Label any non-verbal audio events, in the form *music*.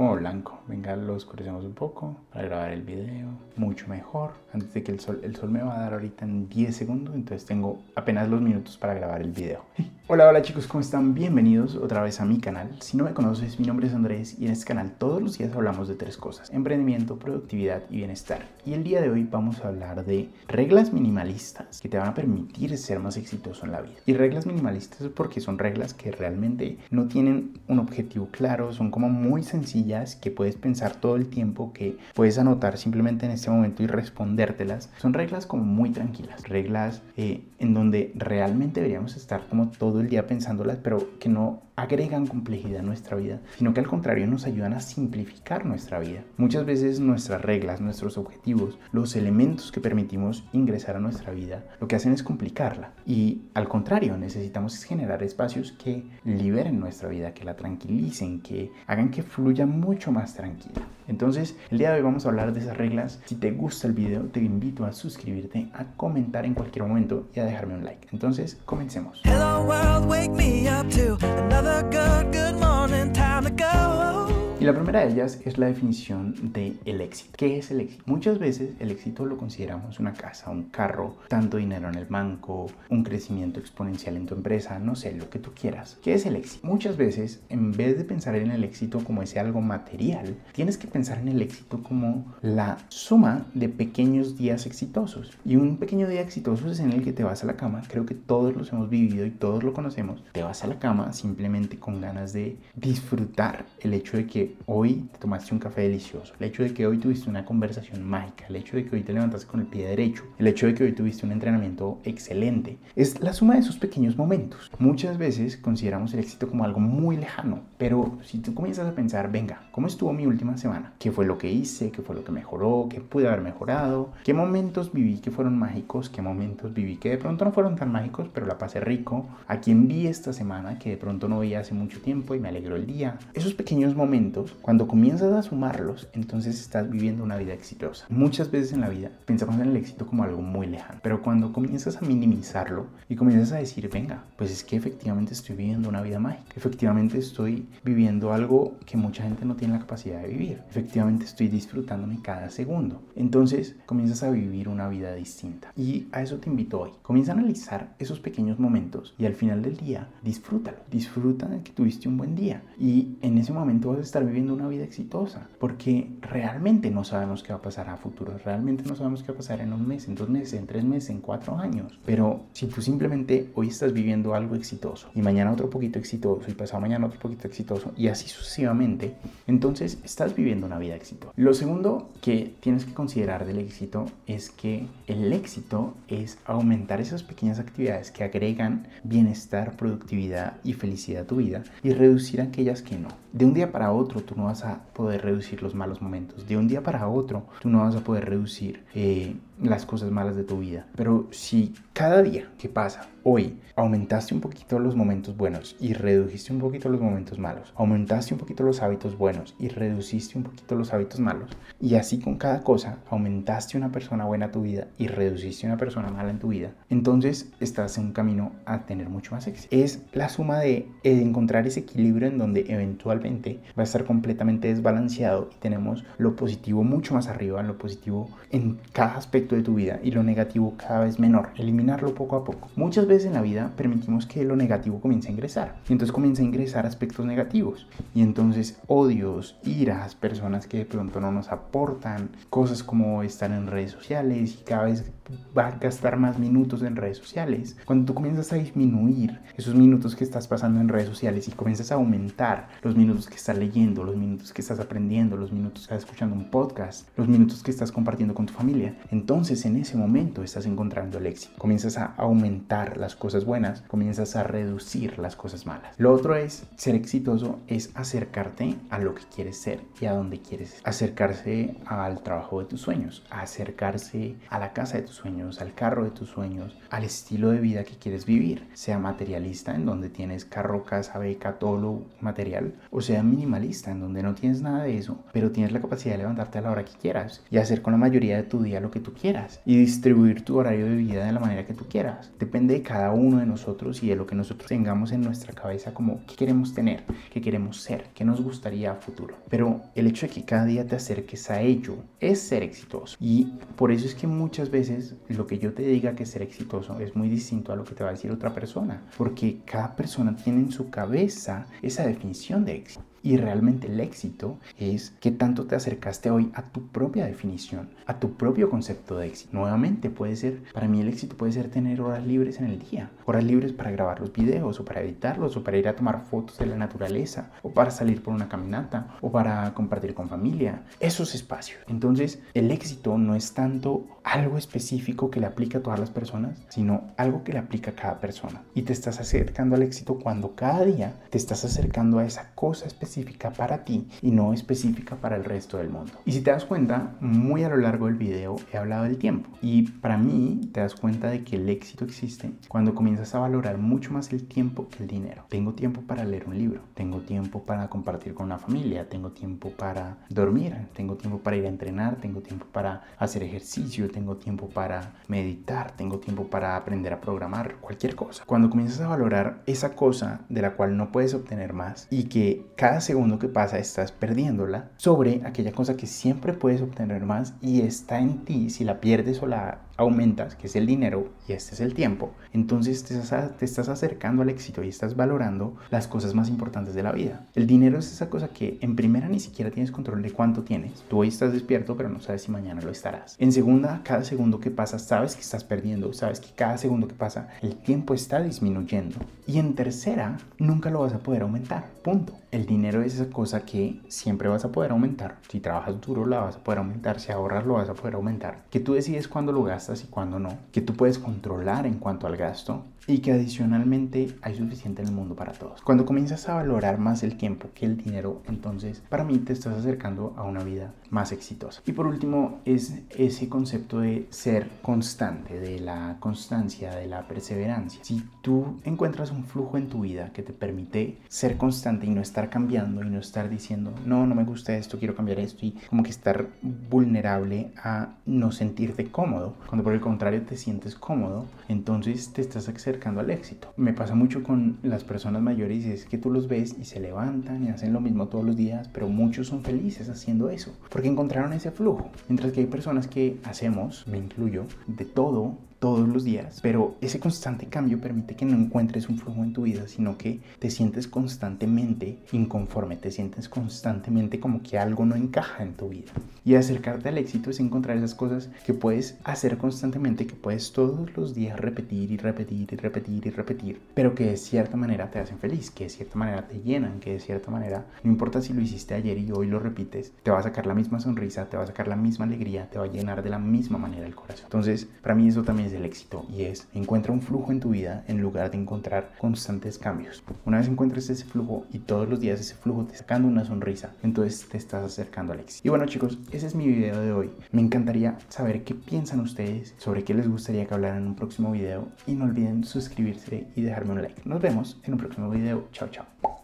como blanco. Venga, lo oscurecemos un poco para grabar el video. Mucho mejor. Antes de que el sol, el sol me va a dar ahorita en 10 segundos, entonces tengo apenas los minutos para grabar el video. *laughs* Hola, hola chicos, ¿cómo están? Bienvenidos otra vez a mi canal. Si no me conoces, mi nombre es Andrés y en este canal todos los días hablamos de tres cosas. Emprendimiento, productividad y bienestar. Y el día de hoy vamos a hablar de reglas minimalistas que te van a permitir ser más exitoso en la vida. Y reglas minimalistas porque son reglas que realmente no tienen un objetivo claro, son como muy sencillas que puedes pensar todo el tiempo, que puedes anotar simplemente en este momento y respondértelas. Son reglas como muy tranquilas, reglas eh, en donde realmente deberíamos estar como todo el día pensándolas, pero que no agregan complejidad a nuestra vida, sino que al contrario nos ayudan a simplificar nuestra vida. Muchas veces nuestras reglas, nuestros objetivos, los elementos que permitimos ingresar a nuestra vida, lo que hacen es complicarla. Y al contrario, necesitamos generar espacios que liberen nuestra vida, que la tranquilicen, que hagan que fluya mucho más tranquila. Entonces, el día de hoy vamos a hablar de esas reglas. Si te gusta el video, te invito a suscribirte, a comentar en cualquier momento y a dejarme un like. Entonces, comencemos. Hello world, wake me up to another good, good morning, time to go. Y la primera de ellas es la definición de el éxito. ¿Qué es el éxito? Muchas veces el éxito lo consideramos una casa, un carro, tanto dinero en el banco, un crecimiento exponencial en tu empresa, no sé, lo que tú quieras. ¿Qué es el éxito? Muchas veces, en vez de pensar en el éxito como ese algo material, tienes que pensar en el éxito como la suma de pequeños días exitosos. Y un pequeño día exitoso es en el que te vas a la cama, creo que todos los hemos vivido y todos lo conocemos, te vas a la cama simplemente con ganas de disfrutar el hecho de que hoy te tomaste un café delicioso, el hecho de que hoy tuviste una conversación mágica, el hecho de que hoy te levantaste con el pie derecho, el hecho de que hoy tuviste un entrenamiento excelente, es la suma de esos pequeños momentos. Muchas veces consideramos el éxito como algo muy lejano, pero si tú comienzas a pensar, venga, ¿cómo estuvo mi última semana? ¿Qué fue lo que hice? ¿Qué fue lo que mejoró? ¿Qué pude haber mejorado? ¿Qué momentos viví que fueron mágicos? ¿Qué momentos viví que de pronto no fueron tan mágicos, pero la pasé rico? ¿A quién vi esta semana que de pronto no veía hace mucho tiempo y me alegró el día? Esos pequeños momentos cuando comienzas a sumarlos, entonces estás viviendo una vida exitosa. Muchas veces en la vida pensamos en el éxito como algo muy lejano, pero cuando comienzas a minimizarlo y comienzas a decir, venga, pues es que efectivamente estoy viviendo una vida mágica, efectivamente estoy viviendo algo que mucha gente no tiene la capacidad de vivir, efectivamente estoy disfrutándome cada segundo. Entonces comienzas a vivir una vida distinta. Y a eso te invito hoy. Comienza a analizar esos pequeños momentos y al final del día disfrútalo. Disfruta de que tuviste un buen día y en ese momento vas a estar viviendo una vida exitosa, porque realmente no sabemos qué va a pasar a futuro, realmente no sabemos qué va a pasar en un mes, en dos meses, en tres meses, en cuatro años. Pero si tú simplemente hoy estás viviendo algo exitoso y mañana otro poquito exitoso y pasado mañana otro poquito exitoso y así sucesivamente, entonces estás viviendo una vida exitosa. Lo segundo que tienes que considerar del éxito es que el éxito es aumentar esas pequeñas actividades que agregan bienestar, productividad y felicidad a tu vida y reducir aquellas que no. De un día para otro tú no vas a poder reducir los malos momentos. De un día para otro tú no vas a poder reducir eh, las cosas malas de tu vida. Pero si cada día que pasa, hoy, aumentaste un poquito los momentos buenos y redujiste un poquito los momentos malos, aumentaste un poquito los hábitos buenos y reduciste un poquito los hábitos malos, y así con cada cosa, aumentaste una persona buena a tu vida y reduciste una persona mala en tu vida, entonces estás en un camino a tener mucho más éxito. Es la suma de encontrar ese equilibrio en donde eventualmente va a estar completamente desbalanceado y tenemos lo positivo mucho más arriba, lo positivo en cada aspecto de tu vida y lo negativo cada vez menor, eliminarlo poco a poco. Muchas veces en la vida permitimos que lo negativo comience a ingresar. Y entonces comienza a ingresar aspectos negativos. Y entonces odios, iras, personas que de pronto no nos aportan, cosas como estar en redes sociales y cada vez va a gastar más minutos en redes sociales. Cuando tú comienzas a disminuir esos minutos que estás pasando en redes sociales y comienzas a aumentar los minutos que estás leyendo, los minutos que estás aprendiendo, los minutos que estás escuchando un podcast, los minutos que estás compartiendo con tu familia, entonces en ese momento estás encontrando el éxito. Comienzas a aumentar las cosas buenas, comienzas a reducir las cosas malas. Lo otro es, ser exitoso es acercarte a lo que quieres ser y a donde quieres. Acercarse al trabajo de tus sueños, acercarse a la casa de tus sueños, al carro de tus sueños, al estilo de vida que quieres vivir, sea materialista en donde tienes carro, casa, beca, todo lo material, o sea minimalista en donde no tienes nada de eso, pero tienes la capacidad de levantarte a la hora que quieras y hacer con la mayoría de tu día lo que tú quieras y distribuir tu horario de vida de la manera que tú quieras. Depende de cada uno de nosotros y de lo que nosotros tengamos en nuestra cabeza como qué queremos tener, qué queremos ser, qué nos gustaría a futuro. Pero el hecho de que cada día te acerques a ello es ser exitoso. Y por eso es que muchas veces lo que yo te diga que ser exitoso es muy distinto a lo que te va a decir otra persona. Porque cada persona tiene en su cabeza esa definición de éxito. Y realmente el éxito es que tanto te acercaste hoy a tu propia definición, a tu propio concepto de éxito. Nuevamente puede ser, para mí el éxito puede ser tener horas libres en el día, horas libres para grabar los videos o para editarlos o para ir a tomar fotos de la naturaleza o para salir por una caminata o para compartir con familia. Esos espacios. Entonces el éxito no es tanto algo específico que le aplica a todas las personas, sino algo que le aplica a cada persona. Y te estás acercando al éxito cuando cada día te estás acercando a esa cosa específica específica para ti y no específica para el resto del mundo. Y si te das cuenta, muy a lo largo del video he hablado del tiempo. Y para mí te das cuenta de que el éxito existe cuando comienzas a valorar mucho más el tiempo que el dinero. Tengo tiempo para leer un libro, tengo tiempo para compartir con la familia, tengo tiempo para dormir, tengo tiempo para ir a entrenar, tengo tiempo para hacer ejercicio, tengo tiempo para meditar, tengo tiempo para aprender a programar, cualquier cosa. Cuando comienzas a valorar esa cosa de la cual no puedes obtener más y que cada segundo que pasa estás perdiéndola sobre aquella cosa que siempre puedes obtener más y está en ti. Si la pierdes o la aumentas, que es el dinero y este es el tiempo, entonces te estás, te estás acercando al éxito y estás valorando las cosas más importantes de la vida. El dinero es esa cosa que en primera ni siquiera tienes control de cuánto tienes. Tú hoy estás despierto, pero no sabes si mañana lo estarás. En segunda, cada segundo que pasa, sabes que estás perdiendo, sabes que cada segundo que pasa, el tiempo está disminuyendo. Y en tercera, nunca lo vas a poder aumentar. Punto. El dinero es esa cosa que siempre vas a poder aumentar. Si trabajas duro, la vas a poder aumentar. Si ahorras, lo vas a poder aumentar. Que tú decides cuándo lo gastas y cuándo no, que tú puedes controlar en cuanto al gasto y que adicionalmente hay suficiente en el mundo para todos. Cuando comienzas a valorar más el tiempo que el dinero, entonces para mí te estás acercando a una vida más exitosa. Y por último es ese concepto de ser constante, de la constancia, de la perseverancia. Si tú encuentras un flujo en tu vida que te permite ser constante y no estar cambiando y no estar diciendo, no, no me gusta esto, quiero cambiar esto y como que estar vulnerable a no sentirte cómodo, cuando por el contrario te sientes cómodo, entonces te estás acercando al éxito. Me pasa mucho con las personas mayores y es que tú los ves y se levantan y hacen lo mismo todos los días, pero muchos son felices haciendo eso, porque encontraron ese flujo. Mientras que hay personas que hacemos, me incluyo, de todo todos los días, pero ese constante cambio permite que no encuentres un flujo en tu vida, sino que te sientes constantemente inconforme, te sientes constantemente como que algo no encaja en tu vida. Y acercarte al éxito es encontrar esas cosas que puedes hacer constantemente, que puedes todos los días repetir y repetir y repetir y repetir, pero que de cierta manera te hacen feliz, que de cierta manera te llenan, que de cierta manera, no importa si lo hiciste ayer y hoy lo repites, te va a sacar la misma sonrisa, te va a sacar la misma alegría, te va a llenar de la misma manera el corazón. Entonces, para mí eso también del éxito y es encuentra un flujo en tu vida en lugar de encontrar constantes cambios. Una vez encuentres ese flujo y todos los días ese flujo te sacando una sonrisa, entonces te estás acercando al éxito. Y bueno chicos, ese es mi video de hoy. Me encantaría saber qué piensan ustedes, sobre qué les gustaría que hablara en un próximo video y no olviden suscribirse y dejarme un like. Nos vemos en un próximo video. Chao, chao.